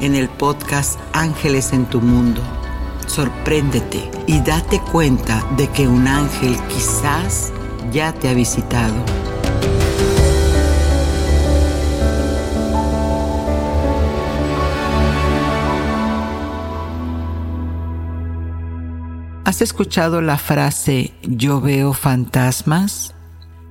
en el podcast Ángeles en tu Mundo. Sorpréndete y date cuenta de que un ángel quizás ya te ha visitado. ¿Has escuchado la frase yo veo fantasmas?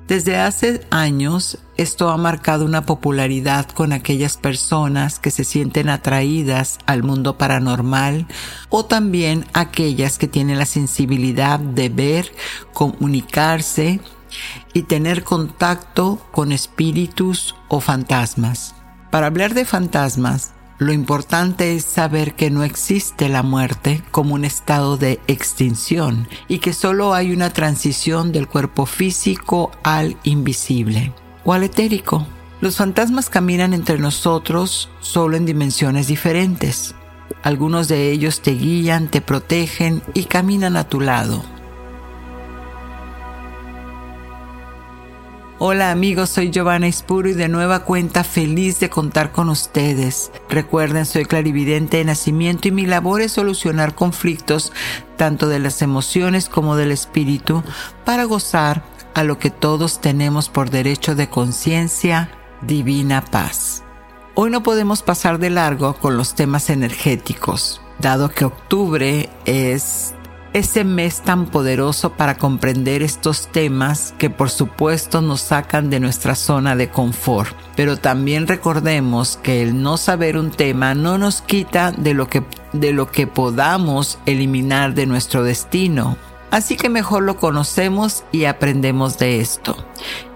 Desde hace años esto ha marcado una popularidad con aquellas personas que se sienten atraídas al mundo paranormal o también aquellas que tienen la sensibilidad de ver, comunicarse y tener contacto con espíritus o fantasmas. Para hablar de fantasmas, lo importante es saber que no existe la muerte como un estado de extinción y que solo hay una transición del cuerpo físico al invisible o al etérico. Los fantasmas caminan entre nosotros solo en dimensiones diferentes. Algunos de ellos te guían, te protegen y caminan a tu lado. Hola amigos, soy Giovanna Ispuro y de nueva cuenta feliz de contar con ustedes. Recuerden, soy clarividente de nacimiento y mi labor es solucionar conflictos tanto de las emociones como del espíritu para gozar a lo que todos tenemos por derecho de conciencia, divina paz. Hoy no podemos pasar de largo con los temas energéticos, dado que octubre es ese mes tan poderoso para comprender estos temas que por supuesto nos sacan de nuestra zona de confort. Pero también recordemos que el no saber un tema no nos quita de lo que, de lo que podamos eliminar de nuestro destino. Así que mejor lo conocemos y aprendemos de esto.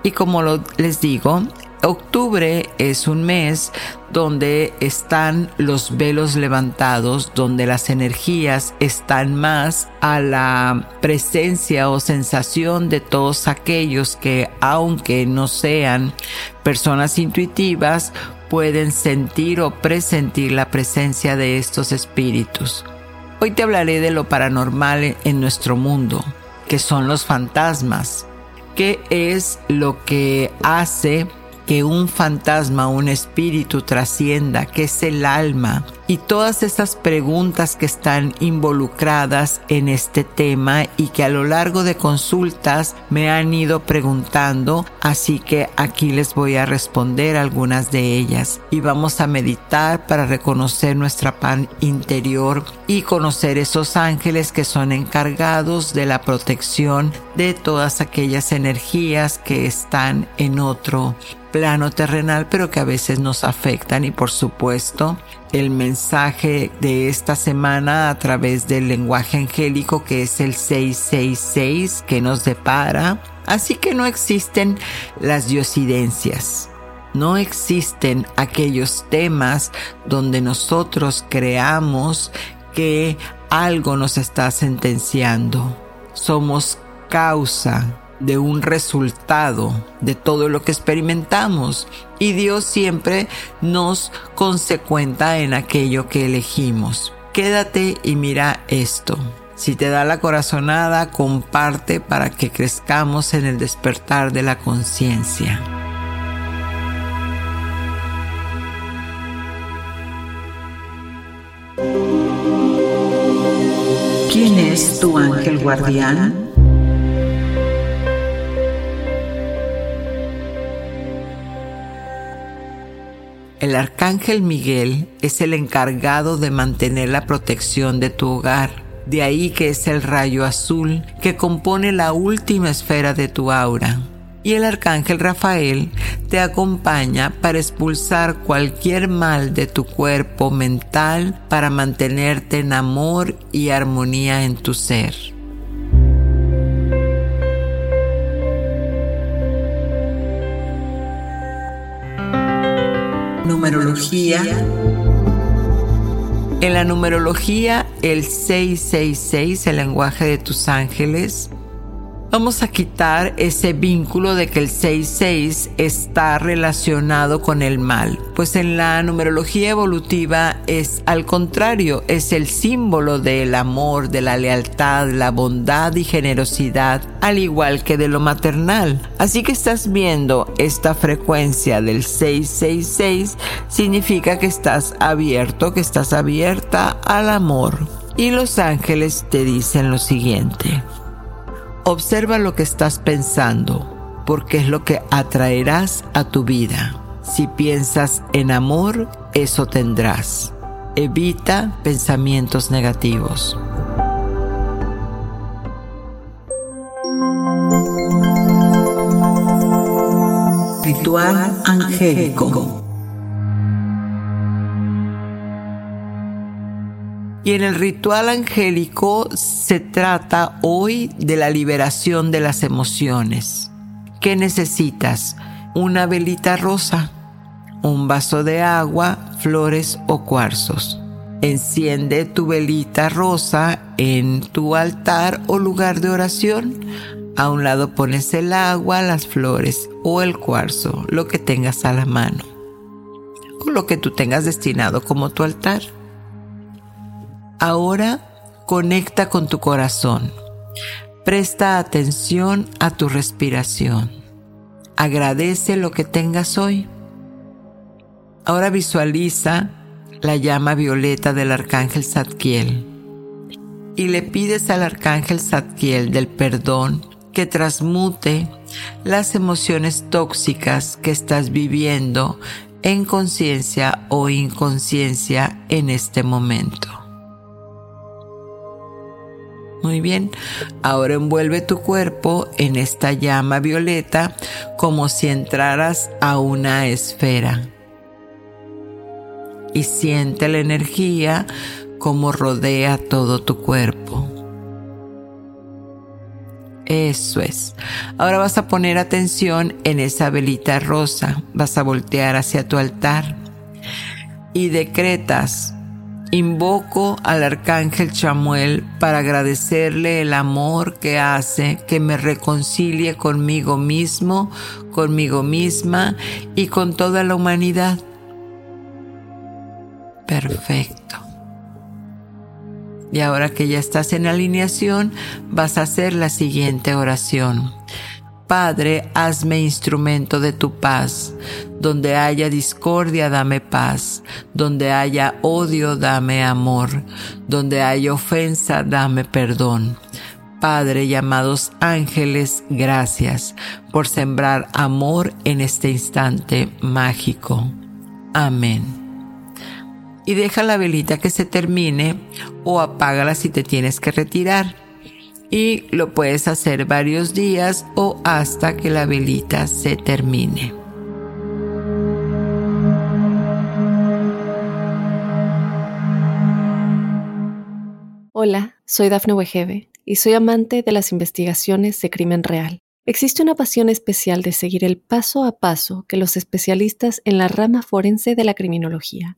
Y como les digo, Octubre es un mes donde están los velos levantados, donde las energías están más a la presencia o sensación de todos aquellos que, aunque no sean personas intuitivas, pueden sentir o presentir la presencia de estos espíritus. Hoy te hablaré de lo paranormal en nuestro mundo, que son los fantasmas. ¿Qué es lo que hace que un fantasma, un espíritu trascienda, que es el alma, y todas esas preguntas que están involucradas en este tema y que a lo largo de consultas me han ido preguntando, así que aquí les voy a responder algunas de ellas. Y vamos a meditar para reconocer nuestra pan interior y conocer esos ángeles que son encargados de la protección de todas aquellas energías que están en otro plano terrenal, pero que a veces nos afectan y por supuesto el mensaje de esta semana a través del lenguaje angélico que es el 666 que nos depara. Así que no existen las diosidencias. No existen aquellos temas donde nosotros creamos que algo nos está sentenciando. Somos causa de un resultado de todo lo que experimentamos y Dios siempre nos consecuenta en aquello que elegimos. Quédate y mira esto. Si te da la corazonada, comparte para que crezcamos en el despertar de la conciencia. ¿Quién es tu ángel guardián? El arcángel Miguel es el encargado de mantener la protección de tu hogar. De ahí que es el rayo azul que compone la última esfera de tu aura. Y el arcángel Rafael te acompaña para expulsar cualquier mal de tu cuerpo mental para mantenerte en amor y armonía en tu ser. Numerología. En la numerología, el 666, el lenguaje de tus ángeles, Vamos a quitar ese vínculo de que el 66 está relacionado con el mal, pues en la numerología evolutiva es al contrario, es el símbolo del amor, de la lealtad, la bondad y generosidad, al igual que de lo maternal. Así que estás viendo esta frecuencia del 666 significa que estás abierto, que estás abierta al amor. Y los ángeles te dicen lo siguiente. Observa lo que estás pensando, porque es lo que atraerás a tu vida. Si piensas en amor, eso tendrás. Evita pensamientos negativos. Ritual angélico. Y en el ritual angélico se trata hoy de la liberación de las emociones. ¿Qué necesitas? Una velita rosa, un vaso de agua, flores o cuarzos. Enciende tu velita rosa en tu altar o lugar de oración. A un lado pones el agua, las flores o el cuarzo, lo que tengas a la mano. O lo que tú tengas destinado como tu altar. Ahora conecta con tu corazón. Presta atención a tu respiración. Agradece lo que tengas hoy. Ahora visualiza la llama violeta del arcángel Zadkiel y le pides al arcángel Zadkiel del perdón que transmute las emociones tóxicas que estás viviendo en conciencia o inconsciencia en este momento. Muy bien, ahora envuelve tu cuerpo en esta llama violeta como si entraras a una esfera. Y siente la energía como rodea todo tu cuerpo. Eso es. Ahora vas a poner atención en esa velita rosa. Vas a voltear hacia tu altar y decretas Invoco al arcángel Chamuel para agradecerle el amor que hace que me reconcilie conmigo mismo, conmigo misma y con toda la humanidad. Perfecto. Y ahora que ya estás en alineación, vas a hacer la siguiente oración. Padre, hazme instrumento de tu paz. Donde haya discordia, dame paz. Donde haya odio, dame amor. Donde haya ofensa, dame perdón. Padre, llamados ángeles, gracias por sembrar amor en este instante mágico. Amén. Y deja la velita que se termine o apágala si te tienes que retirar y lo puedes hacer varios días o hasta que la velita se termine. Hola, soy Dafne Wegebe y soy amante de las investigaciones de crimen real. Existe una pasión especial de seguir el paso a paso que los especialistas en la rama forense de la criminología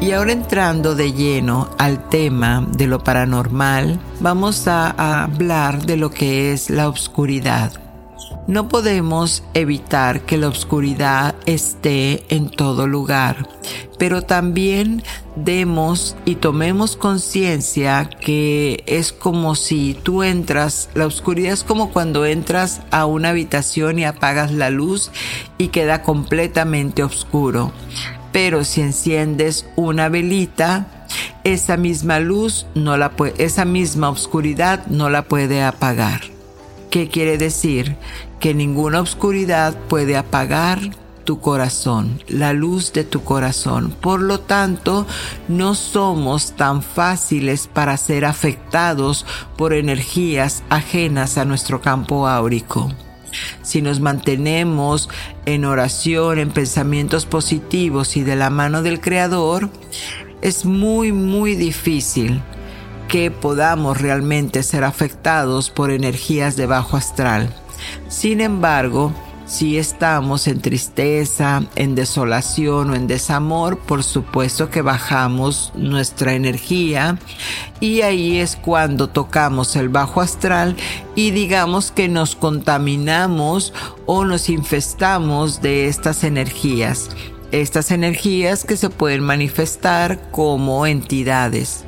Y ahora entrando de lleno al tema de lo paranormal, vamos a, hablar de lo que es la oscuridad. No podemos evitar que la oscuridad esté en todo lugar, pero también demos y tomemos conciencia que es como si tú entras, la oscuridad es como cuando entras a una habitación y apagas la luz y queda completamente oscuro pero si enciendes una velita, esa misma luz no la puede, esa misma oscuridad no la puede apagar. ¿Qué quiere decir? Que ninguna oscuridad puede apagar tu corazón, la luz de tu corazón. Por lo tanto, no somos tan fáciles para ser afectados por energías ajenas a nuestro campo áurico si nos mantenemos en oración, en pensamientos positivos y de la mano del Creador, es muy, muy difícil que podamos realmente ser afectados por energías de bajo astral. Sin embargo, si estamos en tristeza, en desolación o en desamor, por supuesto que bajamos nuestra energía y ahí es cuando tocamos el bajo astral y digamos que nos contaminamos o nos infestamos de estas energías. Estas energías que se pueden manifestar como entidades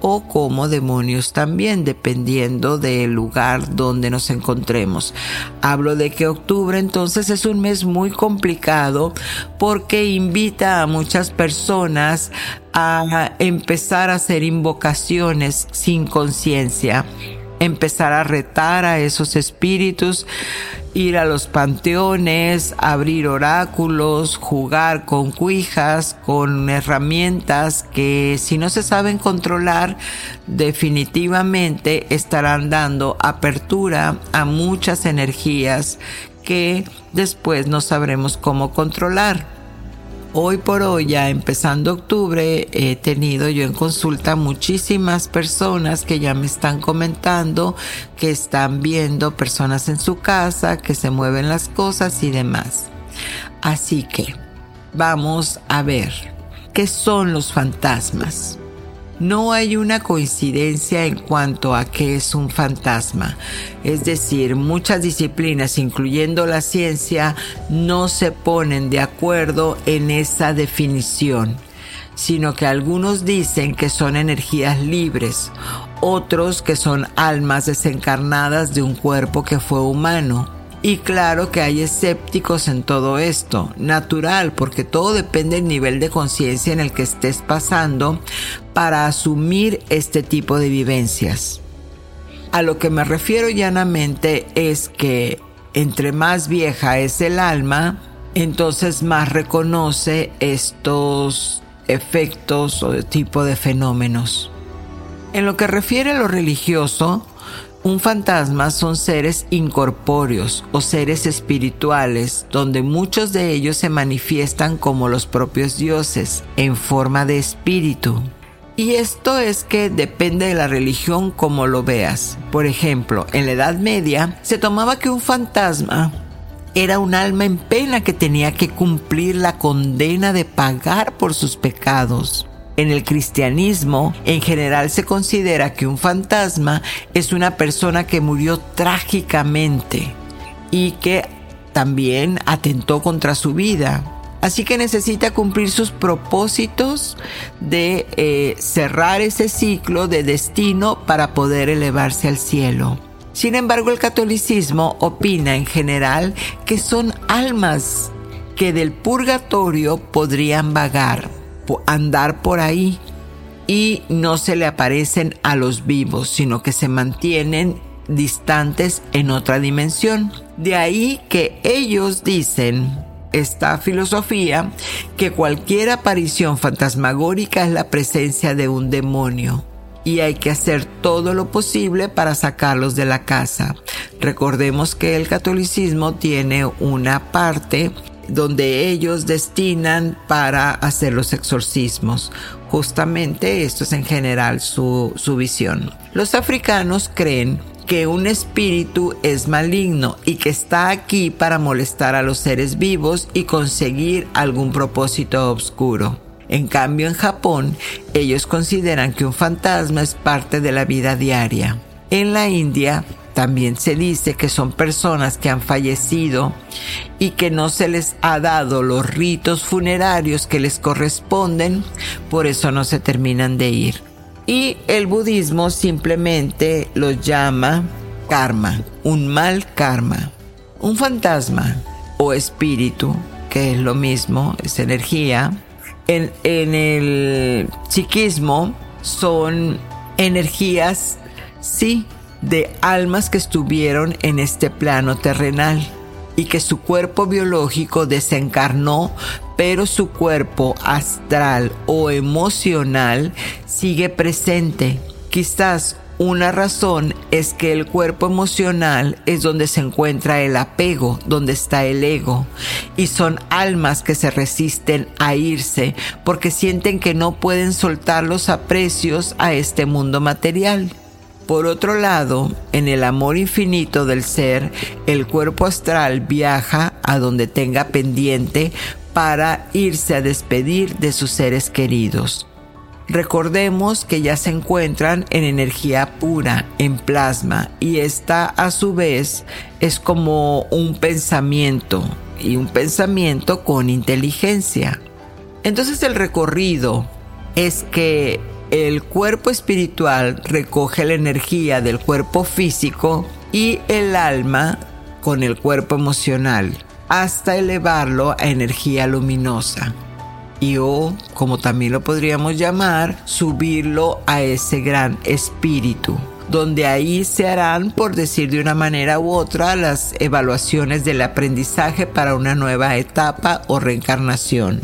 o como demonios también, dependiendo del lugar donde nos encontremos. Hablo de que octubre entonces es un mes muy complicado porque invita a muchas personas a empezar a hacer invocaciones sin conciencia empezar a retar a esos espíritus, ir a los panteones, abrir oráculos, jugar con cuijas, con herramientas que si no se saben controlar, definitivamente estarán dando apertura a muchas energías que después no sabremos cómo controlar. Hoy por hoy, ya empezando octubre, he tenido yo en consulta muchísimas personas que ya me están comentando que están viendo personas en su casa, que se mueven las cosas y demás. Así que vamos a ver qué son los fantasmas. No hay una coincidencia en cuanto a qué es un fantasma. Es decir, muchas disciplinas, incluyendo la ciencia, no se ponen de acuerdo en esa definición, sino que algunos dicen que son energías libres, otros que son almas desencarnadas de un cuerpo que fue humano y claro que hay escépticos en todo esto, natural, porque todo depende del nivel de conciencia en el que estés pasando para asumir este tipo de vivencias. A lo que me refiero llanamente es que entre más vieja es el alma, entonces más reconoce estos efectos o tipo de fenómenos. En lo que refiere a lo religioso, un fantasma son seres incorpóreos o seres espirituales, donde muchos de ellos se manifiestan como los propios dioses, en forma de espíritu. Y esto es que depende de la religión como lo veas. Por ejemplo, en la Edad Media se tomaba que un fantasma era un alma en pena que tenía que cumplir la condena de pagar por sus pecados. En el cristianismo, en general se considera que un fantasma es una persona que murió trágicamente y que también atentó contra su vida. Así que necesita cumplir sus propósitos de eh, cerrar ese ciclo de destino para poder elevarse al cielo. Sin embargo, el catolicismo opina en general que son almas que del purgatorio podrían vagar andar por ahí y no se le aparecen a los vivos, sino que se mantienen distantes en otra dimensión. De ahí que ellos dicen, esta filosofía, que cualquier aparición fantasmagórica es la presencia de un demonio y hay que hacer todo lo posible para sacarlos de la casa. Recordemos que el catolicismo tiene una parte donde ellos destinan para hacer los exorcismos. Justamente esto es en general su, su visión. Los africanos creen que un espíritu es maligno y que está aquí para molestar a los seres vivos y conseguir algún propósito oscuro. En cambio, en Japón, ellos consideran que un fantasma es parte de la vida diaria. En la India, también se dice que son personas que han fallecido y que no se les ha dado los ritos funerarios que les corresponden, por eso no se terminan de ir. Y el budismo simplemente lo llama karma, un mal karma. Un fantasma o espíritu, que es lo mismo, es energía, en, el psiquismo son energías, sí, de almas que estuvieron en este plano terrenal y que su cuerpo biológico desencarnó, pero su cuerpo astral o emocional sigue presente. Quizás una razón es que el cuerpo emocional es donde se encuentra el apego, donde está el ego, y son almas que se resisten a irse porque sienten que no pueden soltar los aprecios a este mundo material. Por otro lado, en el amor infinito del ser, el cuerpo astral viaja a donde tenga pendiente para irse a despedir de sus seres queridos. Recordemos que ya se encuentran en energía pura, en plasma, y esta a su vez es como un pensamiento, y un pensamiento con inteligencia. Entonces el recorrido es que el cuerpo espiritual recoge la energía del cuerpo físico y el alma con el cuerpo emocional hasta elevarlo a energía luminosa y o, como también lo podríamos llamar, subirlo a ese gran espíritu donde ahí se harán, por decir de una manera u otra, las evaluaciones del aprendizaje para una nueva etapa o reencarnación.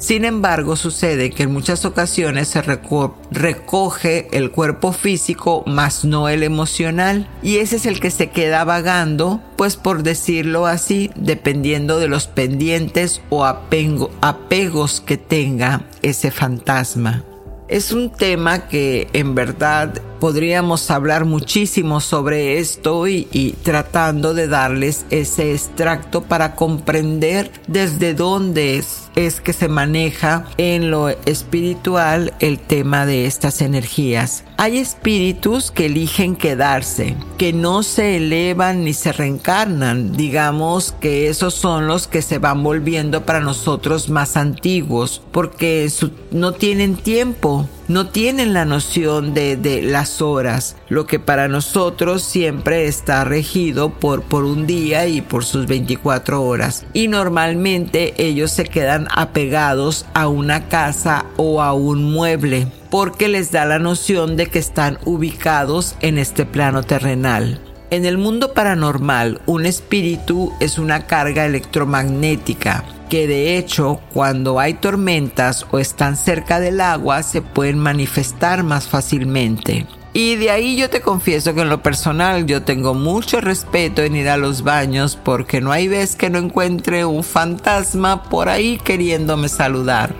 Sin embargo, sucede que en muchas ocasiones se recoge el cuerpo físico, más no el emocional, y ese es el que se queda vagando, pues por decirlo así, dependiendo de los pendientes o apegos que tenga ese fantasma. Es un tema que en verdad podríamos hablar muchísimo sobre esto y, y, tratando de darles ese extracto para comprender desde dónde es es que se maneja en lo espiritual el tema de estas energías. Hay espíritus que eligen quedarse, que no se elevan ni se reencarnan. Digamos que esos son los que se van volviendo para nosotros más antiguos, porque no tienen tiempo, no tienen la noción de, las horas, lo que para nosotros siempre está regido por, por un día y por sus 24 horas. Y normalmente ellos se quedan apegados a una casa o a un mueble porque les da la noción de que están ubicados en este plano terrenal. En el mundo paranormal, un espíritu es una carga electromagnética que de hecho cuando hay tormentas o están cerca del agua se pueden manifestar más fácilmente. Y de ahí yo te confieso que en lo personal yo tengo mucho respeto en ir a los baños porque no hay vez que no encuentre un fantasma por ahí queriéndome saludar.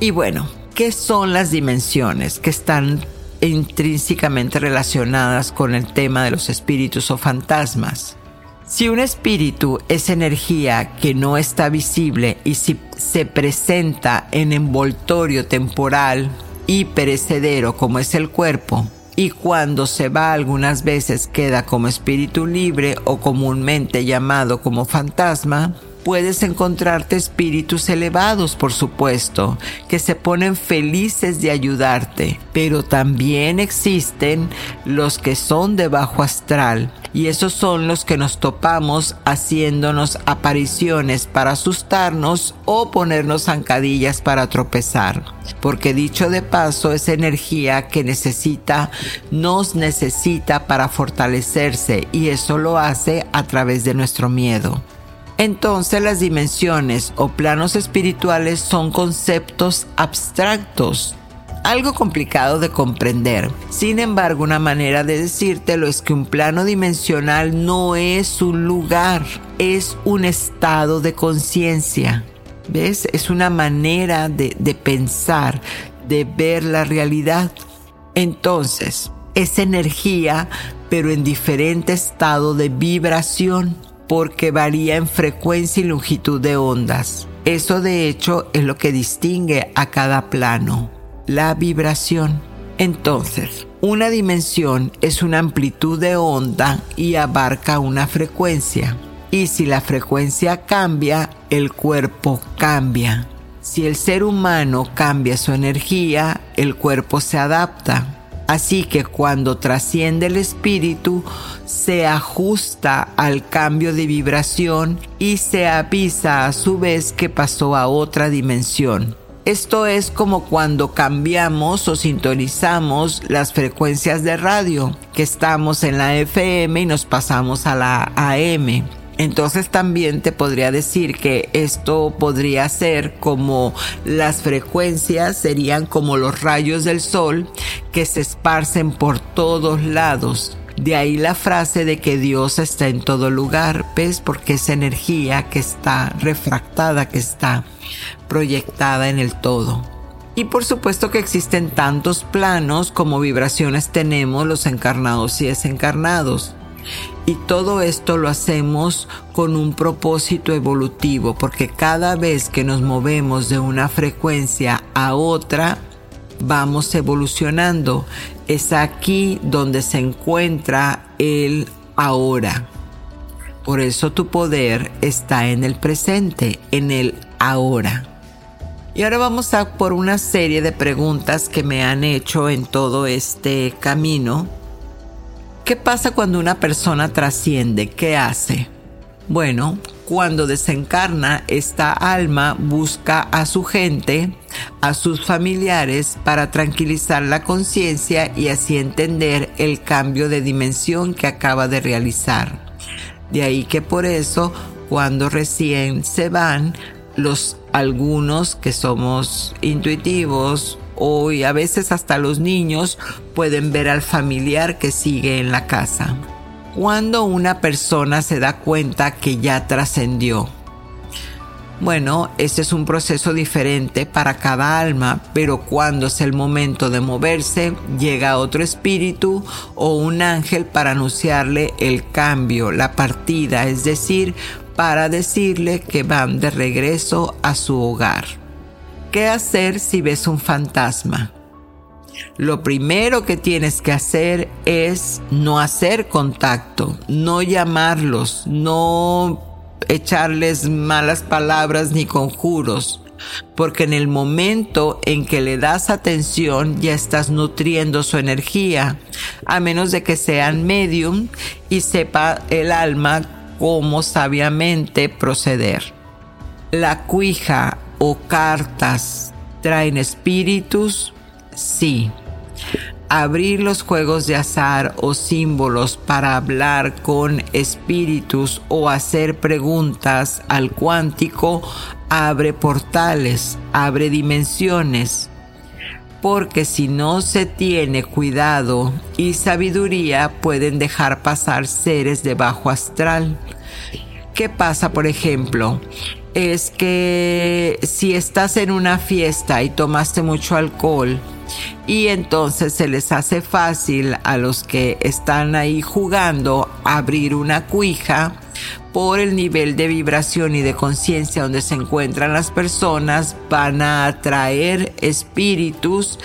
Y bueno, ¿qué son las dimensiones que están intrínsecamente relacionadas con el tema de los espíritus o fantasmas? Si un espíritu es energía que no está visible y si se presenta en envoltorio temporal y perecedero como es el cuerpo, y cuando se va algunas veces queda como espíritu libre o comúnmente llamado como fantasma, puedes encontrarte espíritus elevados, por supuesto, que se ponen felices de ayudarte, pero también existen los que son de bajo astral, y esos son los que nos topamos haciéndonos apariciones para asustarnos o ponernos zancadillas para tropezar. Porque dicho de paso, es energía que necesita, nos necesita para fortalecerse y eso lo hace a través de nuestro miedo. Entonces las dimensiones o planos espirituales son conceptos abstractos, algo complicado de comprender. Sin embargo, una manera de decírtelo es que un plano dimensional no es un lugar, es un estado de conciencia. ¿Ves? Es una manera de, de pensar, de ver la realidad. Entonces, es energía, pero en diferente estado de vibración porque varía en frecuencia y longitud de ondas. Eso de hecho es lo que distingue a cada plano, la vibración. Entonces, una dimensión es una amplitud de onda y abarca una frecuencia. Y si la frecuencia cambia, el cuerpo cambia. Si el ser humano cambia su energía, el cuerpo se adapta. Así que cuando trasciende el espíritu, se ajusta al cambio de vibración y se avisa a su vez que pasó a otra dimensión. Esto es como cuando cambiamos o sintonizamos las frecuencias de radio, que estamos en la FM y nos pasamos a la AM. Entonces también te podría decir que esto podría ser como las frecuencias serían como los rayos del sol que se esparcen por todos lados. De ahí la frase de que Dios está en todo lugar, ¿ves? Porque es energía que está refractada, que está proyectada en el todo. Y por supuesto que existen tantos planos como vibraciones tenemos los encarnados y desencarnados. Y todo esto lo hacemos con un propósito evolutivo, porque cada vez que nos movemos de una frecuencia a otra, vamos evolucionando. Es aquí donde se encuentra el ahora. Por eso tu poder está en el presente, en el ahora. Y ahora vamos a por una serie de preguntas que me han hecho en todo este camino ¿Qué pasa cuando una persona trasciende? ¿Qué hace? Bueno, cuando desencarna, esta alma busca a su gente, a sus familiares, para tranquilizar la conciencia y así entender el cambio de dimensión que acaba de realizar. De ahí que por eso, cuando recién se van, los algunos que somos intuitivos Hoy a veces hasta los niños pueden ver al familiar que sigue en la casa. Cuando una persona se da cuenta que ya trascendió. Bueno, este es un proceso diferente para cada alma, pero cuando es el momento de moverse, llega otro espíritu o un ángel para anunciarle el cambio, la partida, es decir, para decirle que van de regreso a su hogar. ¿Qué hacer si ves un fantasma? Lo primero que tienes que hacer es no hacer contacto, no llamarlos, no echarles malas palabras ni conjuros, porque en el momento en que le das atención ya estás nutriendo su energía, a menos de que sean medium y sepa el alma cómo sabiamente proceder. La cuija o cartas traen espíritus? Sí. Abrir los juegos de azar o símbolos para hablar con espíritus o hacer preguntas al cuántico abre portales, abre dimensiones. Porque si no se tiene cuidado y sabiduría pueden dejar pasar seres de bajo astral. ¿Qué pasa, por ejemplo? Es que si estás en una fiesta y tomaste mucho alcohol y entonces se les hace fácil a los que están ahí jugando abrir una cuija por el nivel de vibración y de conciencia donde se encuentran las personas van a atraer espíritus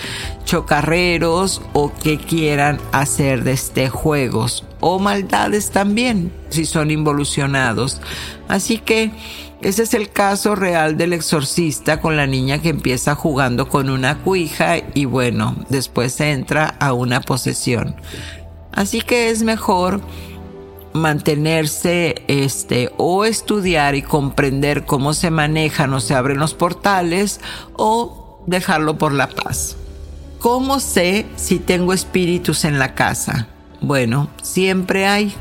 chocarreros o que quieran hacer de este juegos o maldades también si son involucionados así que ese es el caso real del exorcista con la niña que empieza jugando con una cuija y bueno, después entra a una posesión. Así que es mejor mantenerse este o estudiar y comprender cómo se manejan o se abren los portales o dejarlo por la paz. ¿Cómo sé si tengo espíritus en la casa? Bueno, siempre hay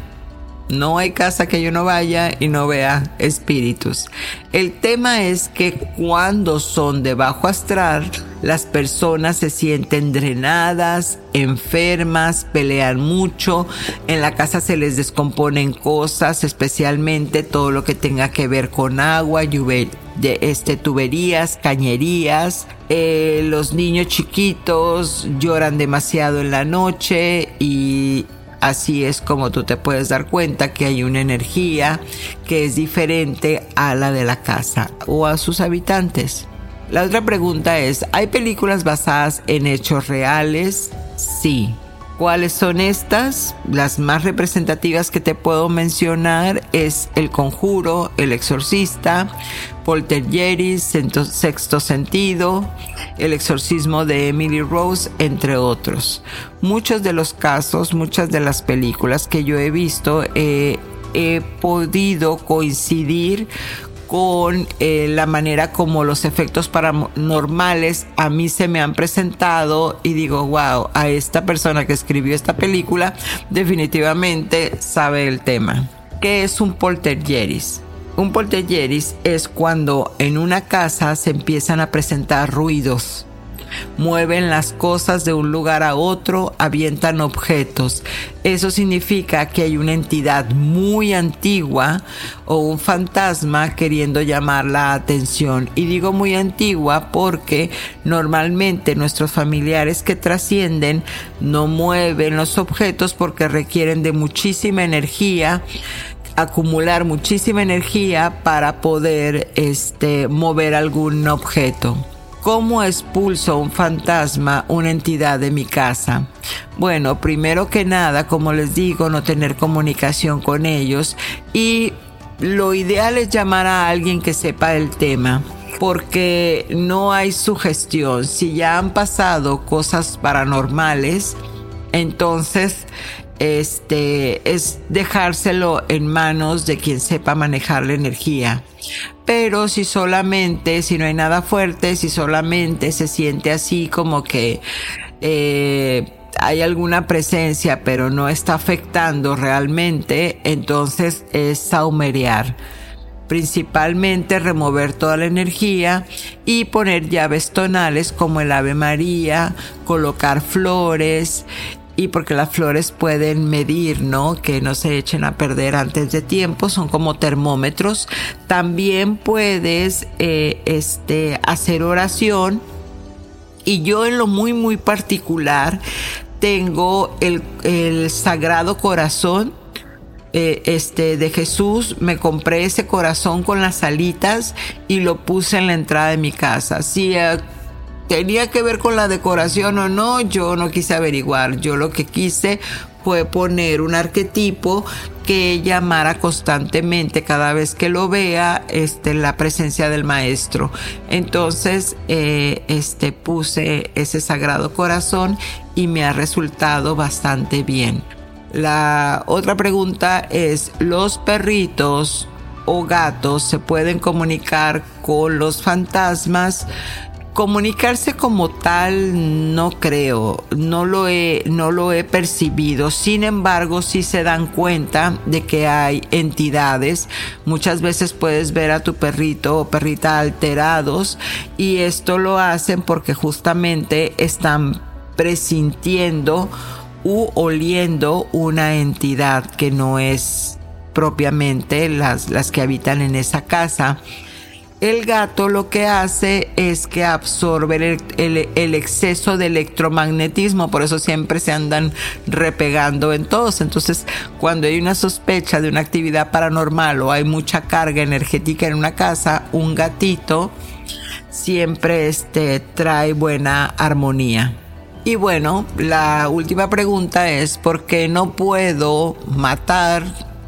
no hay casa que yo no vaya y no vea espíritus. El tema es que cuando son de bajo astral, las personas se sienten drenadas, enfermas, pelean mucho, en la casa se les descomponen cosas, especialmente todo lo que tenga que ver con agua, de este, tuberías, cañerías. Eh, los niños chiquitos lloran demasiado en la noche y así es como tú te puedes dar cuenta que hay una energía que es diferente a la de la casa o a sus habitantes. La otra pregunta es, ¿hay películas basadas en hechos reales? Sí. ¿Cuáles son estas? Las más representativas que te puedo mencionar es El Conjuro, El Exorcista, Poltergeist, Sexto Sentido, El Exorcismo de Emily Rose, entre otros. Muchos de los casos, muchas de las películas que yo he visto, eh, he podido coincidir con eh, la manera como los efectos paranormales a mí se me han presentado y digo, wow, a esta persona que escribió esta película definitivamente sabe el tema. ¿Qué es un poltergeist? Un poltergeist es cuando en una casa se empiezan a presentar ruidos mueven las cosas de un lugar a otro, avientan objetos. Eso significa que hay una entidad muy antigua o un fantasma queriendo llamar la atención. Y digo muy antigua porque normalmente nuestros familiares que trascienden no mueven los objetos porque requieren de muchísima energía acumular muchísima energía para poder este mover algún objeto. ¿Cómo expulso un fantasma, una entidad de mi casa? Bueno, primero que nada, como les digo, no tener comunicación con ellos y lo ideal es llamar a alguien que sepa el tema porque no hay sugestión. Si ya han pasado cosas paranormales, entonces este es dejárselo en manos de quien sepa manejar la energía. Pero si solamente, si no hay nada fuerte, si solamente se siente así como que eh, hay alguna presencia pero no está afectando realmente, entonces es saumerear principalmente remover toda la energía y poner llaves tonales como el Ave María, colocar flores y porque las flores pueden medir, ¿no? Que no se echen a perder antes de tiempo, son como termómetros. También puedes eh, este, hacer oración y yo en lo muy muy particular tengo el, el Sagrado Corazón eh, este de Jesús me compré ese corazón con las alitas y lo puse en la entrada de mi casa. Si tenía que ver con la decoración o no, yo no quise averiguar. Yo lo que quise fue poner un arquetipo que llamara constantemente cada vez que lo vea este, la presencia del maestro. Entonces eh, este, puse ese sagrado corazón y me ha resultado bastante bien. La otra pregunta es, ¿los perritos o gatos se pueden comunicar con los fantasmas? Comunicarse como tal no creo, no lo he, no lo he percibido. Sin embargo, sí se dan cuenta de que hay entidades. Muchas veces puedes ver a tu perrito o perrita alterados y esto lo hacen porque justamente están presintiendo u oliendo una entidad que no es propiamente las, las que habitan en esa casa el gato lo que hace es que absorbe el, exceso de electromagnetismo, por eso siempre se andan repegando en todos. Entonces, cuando hay una sospecha de una actividad paranormal o hay mucha carga energética en una casa, un gatito siempre este, trae buena armonía. Y bueno, la última pregunta es, ¿por qué no puedo matar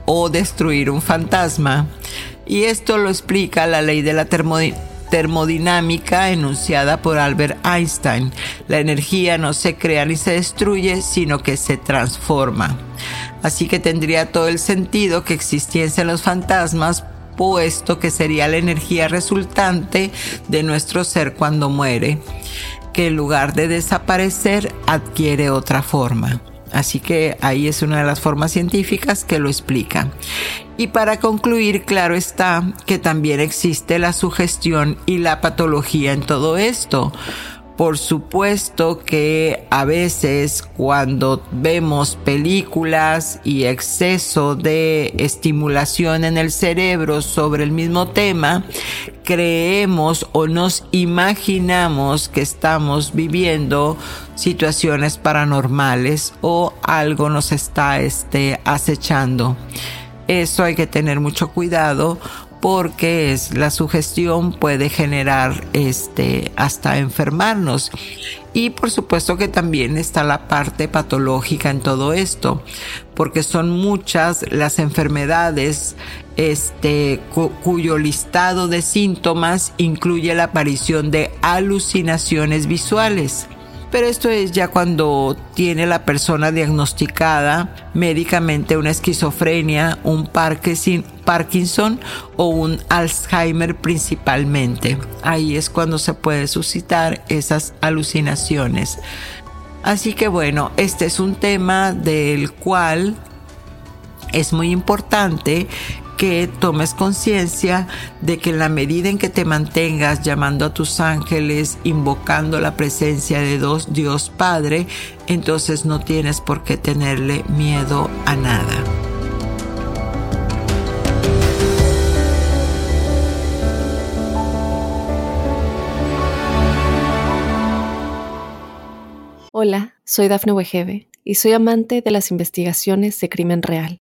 o destruir un fantasma? Y esto lo explica la ley de la termodinámica enunciada por Albert Einstein. La energía no se crea ni se destruye, sino que se transforma. Así que tendría todo el sentido que existiesen los fantasmas puesto que sería la energía resultante de nuestro ser cuando muere, que en lugar de desaparecer adquiere otra forma. Así que ahí es una de las formas científicas que lo explica. Y para concluir, claro está que también existe la sugestión y la patología en todo esto. Por supuesto que a veces cuando vemos películas y exceso de estimulación en el cerebro sobre el mismo tema, creemos o nos imaginamos que estamos viviendo situaciones paranormales o algo nos está este, acechando. Eso hay que tener mucho cuidado porque es, la sugestión puede generar este, hasta enfermarnos. Y por supuesto que también está la parte patológica en todo esto, porque son muchas las enfermedades este, cuyo listado de síntomas incluye la aparición de alucinaciones visuales pero esto es ya cuando tiene la persona diagnosticada médicamente una esquizofrenia, un Parkinson o un Alzheimer principalmente. Ahí es cuando se puede suscitar esas alucinaciones. Así que bueno, este es un tema del cual es muy importante que tomes conciencia de que en la medida en que te mantengas llamando a tus ángeles, invocando la presencia de Dios Padre, entonces no tienes por qué tenerle miedo a nada. Hola, soy Dafne Wegebe y soy amante de las investigaciones de crimen real.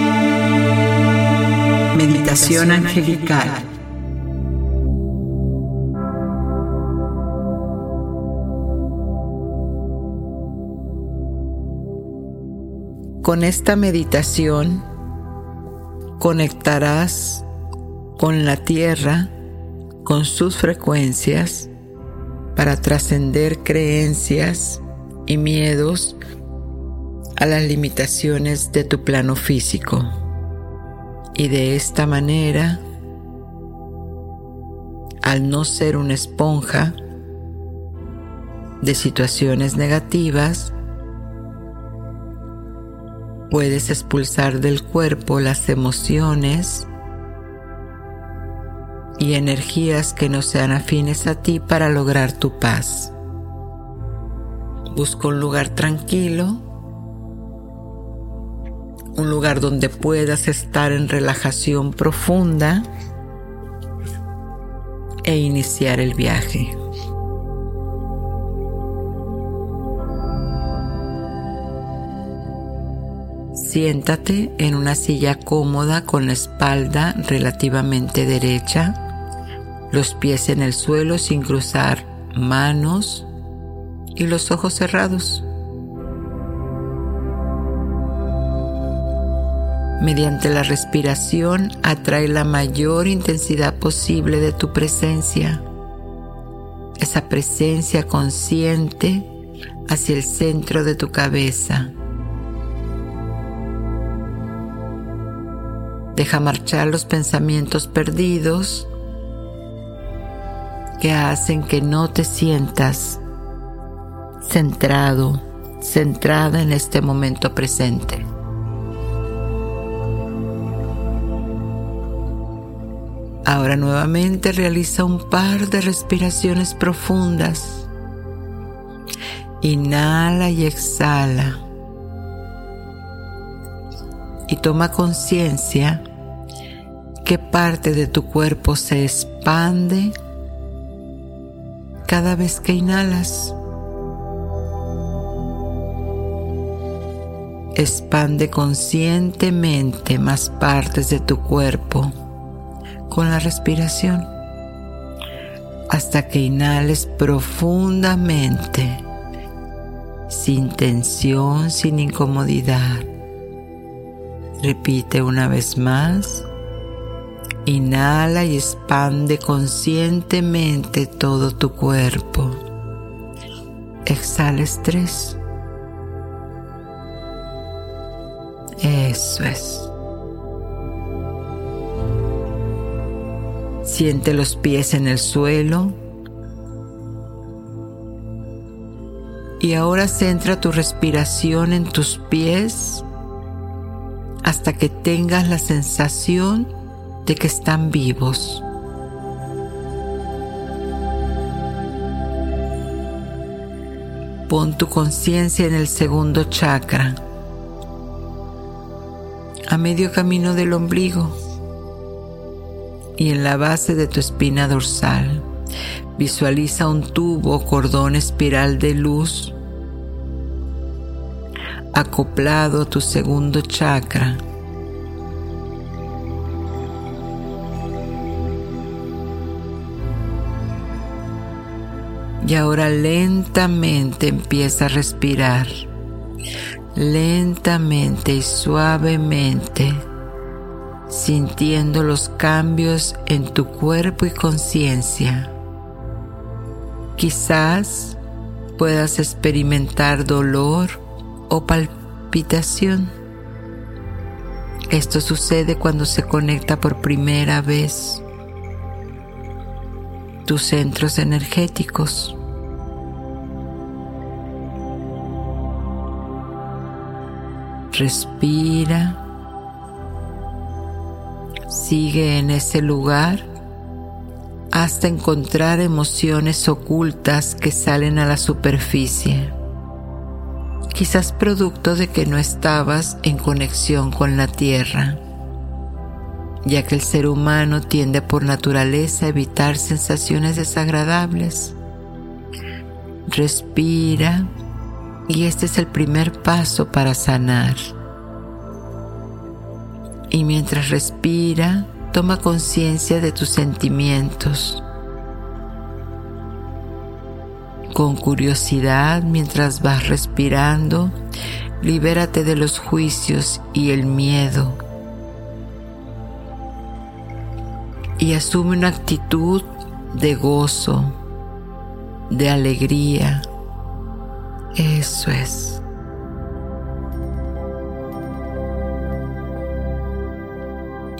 Meditación angelical. Con esta meditación conectarás con la tierra, con sus frecuencias, para trascender creencias y miedos a las limitaciones de tu plano físico. Y de esta manera, al no ser una esponja de situaciones negativas, puedes expulsar del cuerpo las emociones y energías que no sean afines a ti para lograr tu paz. Busca un lugar tranquilo un lugar donde puedas estar en relajación profunda e iniciar el viaje. Siéntate en una silla cómoda con la espalda relativamente derecha, los pies en el suelo sin cruzar manos y los ojos cerrados. Mediante la respiración atrae la mayor intensidad posible de tu presencia. Esa presencia consciente hacia el centro de tu cabeza. Deja marchar los pensamientos perdidos que hacen que no te sientas centrado, centrada en este momento presente. Ahora nuevamente realiza un par de respiraciones profundas. Inhala y exhala. Y toma conciencia qué parte de tu cuerpo se expande cada vez que inhalas. Expande conscientemente más partes de tu cuerpo con la respiración hasta que inhales profundamente, sin tensión, sin incomodidad. Repite una vez más. Inhala y expande conscientemente todo tu cuerpo. Exhala estrés. Eso es. Siente los pies en el suelo. Y ahora centra tu respiración en tus pies hasta que tengas la sensación de que están vivos. Pon tu conciencia en el segundo chakra, a medio camino del ombligo y en la base de tu espina dorsal. Visualiza un tubo o cordón espiral de luz acoplado a tu segundo chakra. Y ahora lentamente empieza a respirar. Lentamente y suavemente, sintiendo los cambios en tu cuerpo y conciencia. Quizás puedas experimentar dolor o palpitación. Esto sucede cuando se conecta por primera vez tus centros energéticos. Respira. Sigue en ese lugar hasta encontrar emociones ocultas que salen a la superficie, quizás producto de que no estabas en conexión con la tierra, ya que el ser humano tiende por naturaleza a evitar sensaciones desagradables. Respira y este es el primer paso para sanar. Y mientras respira, toma conciencia de tus sentimientos. Con curiosidad, mientras vas respirando, libérate de los juicios y el miedo. Y asume una actitud de gozo, de alegría. Eso es.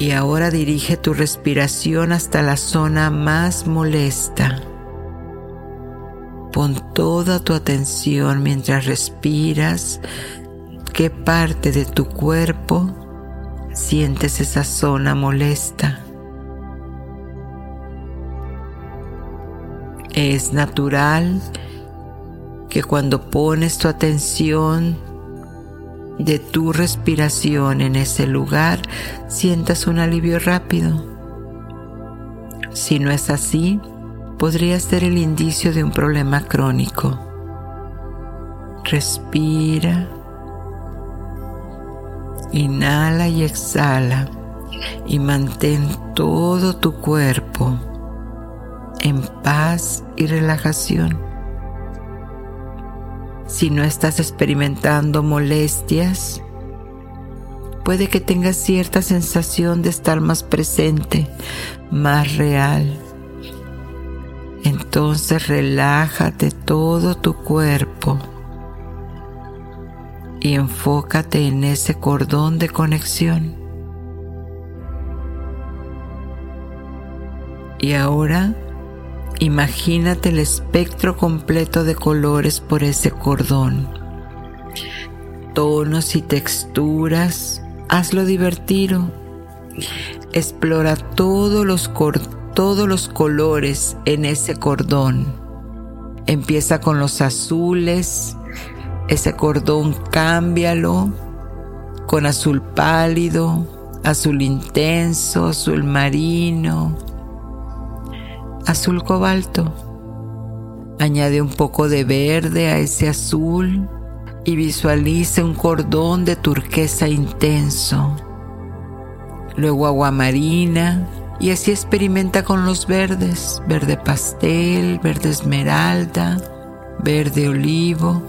Y ahora dirige tu respiración hasta la zona más molesta. Pon toda tu atención mientras respiras qué parte de tu cuerpo sientes esa zona molesta. Es natural que cuando pones tu atención de tu respiración en ese lugar sientas un alivio rápido. Si no es así, podría ser el indicio de un problema crónico. Respira, inhala y exhala y mantén todo tu cuerpo en paz y relajación. Si no estás experimentando molestias, puede que tengas cierta sensación de estar más presente, más real. Entonces relájate todo tu cuerpo y enfócate en ese cordón de conexión. Y ahora Imagínate el espectro completo de colores por ese cordón. Tonos y texturas, hazlo divertido. Explora todos los, todos los colores en ese cordón. Empieza con los azules, ese cordón cámbialo con azul pálido, azul intenso, azul marino, azul cobalto. Añade un poco de verde a ese azul y visualice un cordón de turquesa intenso. Luego agua marina y así experimenta con los verdes, verde pastel, verde esmeralda, verde olivo.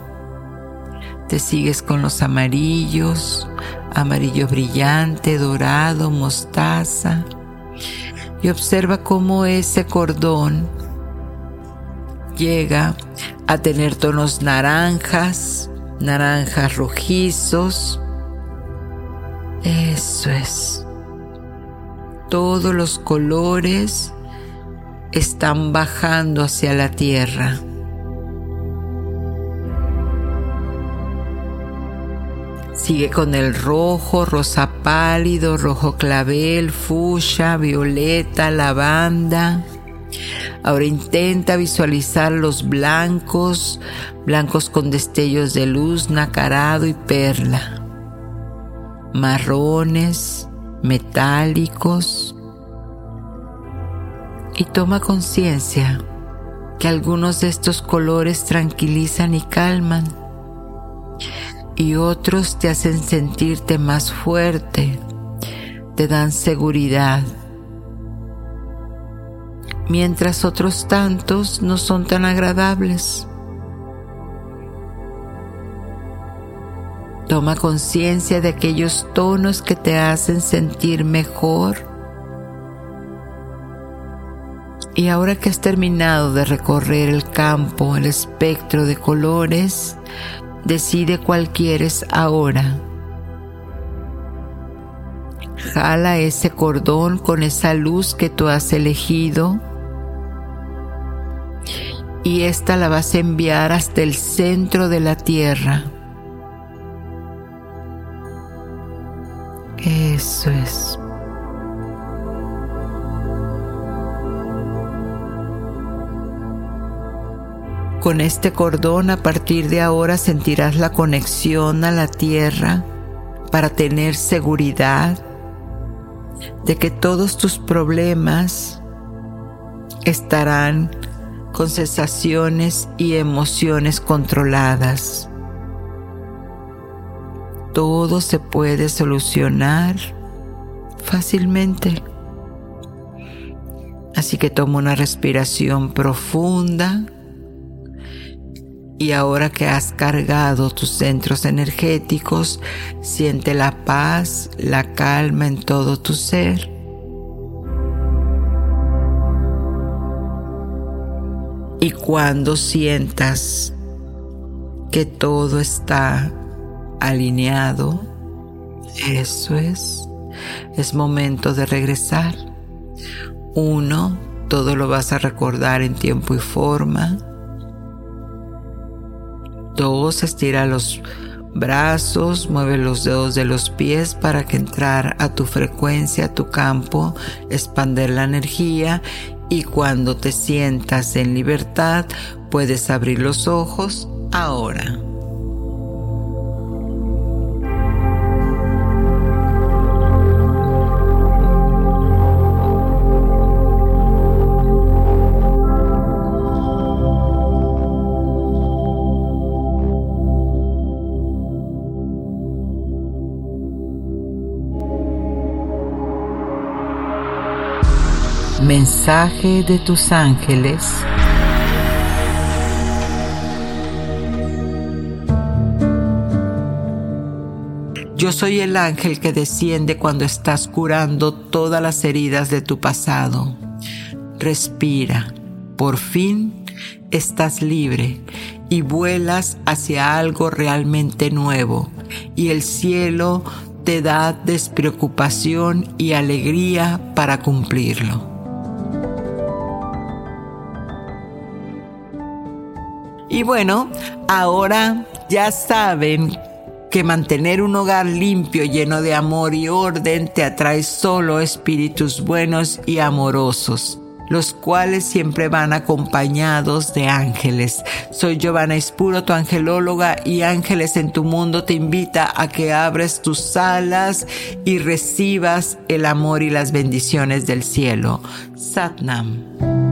Te sigues con los amarillos, amarillo brillante, dorado, mostaza y observa cómo ese cordón llega a tener tonos naranjas, naranjas rojizos. Eso es. Todos los colores están bajando hacia la tierra. Sigue con el rojo, rosa pálido, rojo clavel, fuchsia, violeta, lavanda. Ahora intenta visualizar los blancos, blancos con destellos de luz, nacarado y perla. Marrones, metálicos. Y toma conciencia que algunos de estos colores tranquilizan y calman y otros te hacen sentirte más fuerte, te dan seguridad, mientras otros tantos no son tan agradables. Toma conciencia de aquellos tonos que te hacen sentir mejor. Y ahora que has terminado de recorrer el campo, el espectro de colores, decide cuál quieres ahora. Jala ese cordón con esa luz que tú has elegido y esta la vas a enviar hasta el centro de la tierra. Eso es. Con este cordón a partir de ahora sentirás la conexión a la tierra para tener seguridad de que todos tus problemas estarán con sensaciones y emociones controladas. Todo se puede solucionar fácilmente. Así que toma una respiración profunda y ahora que has cargado tus centros energéticos, siente la paz, la calma en todo tu ser. Y cuando sientas que todo está alineado, eso es, es momento de regresar. Uno, todo lo vas a recordar en tiempo y forma. Estira los brazos, mueve los dedos de los pies para que entrar a tu frecuencia, a tu campo, expander la energía y cuando te sientas en libertad puedes abrir los ojos ahora. Mensaje de tus ángeles. Yo soy el ángel que desciende cuando estás curando todas las heridas de tu pasado. Respira. Por fin estás libre y vuelas hacia algo realmente nuevo y el cielo te da despreocupación y alegría para cumplirlo. Y bueno, ahora ya saben que mantener un hogar limpio, lleno de amor y orden, te atrae solo espíritus buenos y amorosos los cuales siempre van acompañados de ángeles. Soy Giovanna Espuro, tu angelóloga, y Ángeles en tu mundo te invita a que abres tus alas y recibas el amor y las bendiciones del cielo. Satnam.